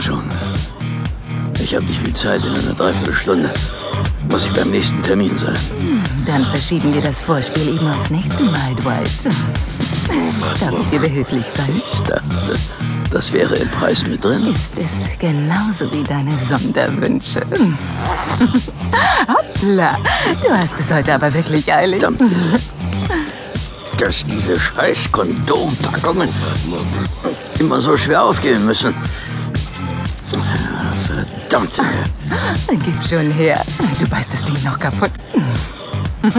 schon. Ich habe nicht viel Zeit. In einer Dreiviertelstunde muss ich beim nächsten Termin sein. Dann verschieben wir das Vorspiel eben aufs nächste Mal, Dwight. Darf ich dir behilflich sein? Ich dachte, das wäre im Preis mit drin. Ist es genauso wie deine Sonderwünsche? Hoppla, du hast es heute aber wirklich eilig. Verdammt. Dass diese scheiß Kondompackungen immer so schwer aufgehen müssen. Verdammt. Gib schon her. Du beißt das Ding noch kaputt.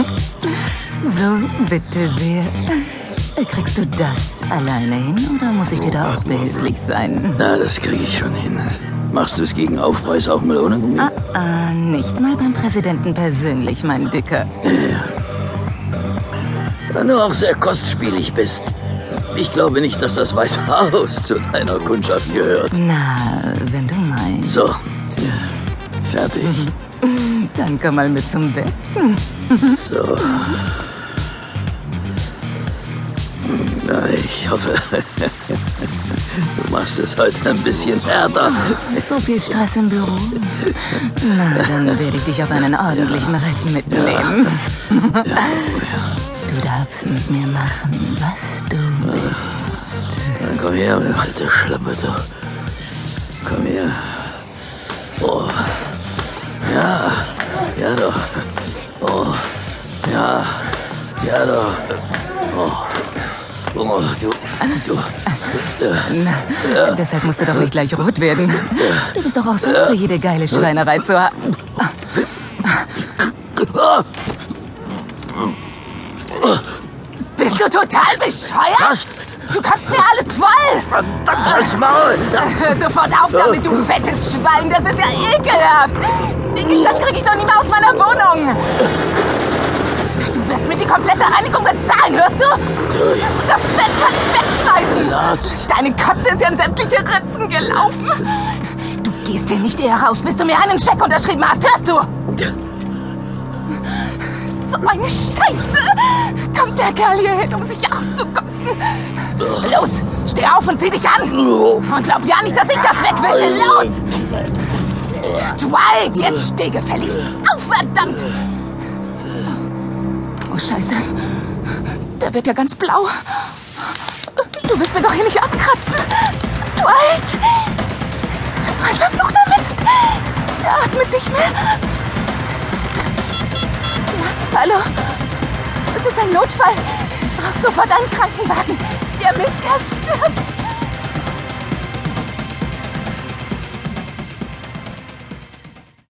So, bitte sehr. Kriegst du das alleine hin oder muss ich dir da auch behilflich sein? Na, das kriege ich schon hin. Machst du es gegen Aufpreis auch mal ohne Gummi? Ah, ah, nicht mal beim Präsidenten persönlich, mein Dicker. Wenn du auch sehr kostspielig bist. Ich glaube nicht, dass das Weiße Haus zu deiner Kundschaft gehört. Na, wenn du. So, fertig. Dann komm mal mit zum Bett. So. Na, ich hoffe, du machst es heute ein bisschen härter. So viel Stress im Büro. Na, dann werde ich dich auf einen ordentlichen Ritt mitnehmen. Du darfst mit mir machen, was du willst. Dann komm her, alte Schlampe, du. Komm her. Oh. Ja, ja doch. Oh. Ja, ja doch. Oh. Oh, du, du. Na, deshalb musst du doch nicht gleich rot werden. Du bist doch auch sonst für jede geile Schreinerei zu haben. Bist du total bescheuert? Was? Du kannst mir alles voll! Verdammt, halt's Maul! Hör sofort auf damit, du fettes Schwein! Das ist ja ekelhaft! Den Gestank krieg ich doch nicht mehr aus meiner Wohnung! Du wirst mir die komplette Reinigung bezahlen, hörst du? Das Bett kann ich wegschmeißen! Deine Katze ist ja in sämtliche Ritzen gelaufen! Du gehst hier nicht eher raus, bis du mir einen Scheck unterschrieben hast, hörst du? So eine Scheiße! Kommt der Kerl hier hin, um sich auszukotzen? Los, steh auf und zieh dich an! Und glaub ja nicht, dass ich das wegwische! Los! Dwight, jetzt steh gefälligst auf, verdammt! Oh, Scheiße. Der wird ja ganz blau. Du willst mir doch hier nicht abkratzen. Dwight! So ein verfluchter Mist! Der atmet nicht mehr. Hallo? Es ist ein Notfall. Brauchst sofort einen Krankenwagen. Der Mistkerl stirbt.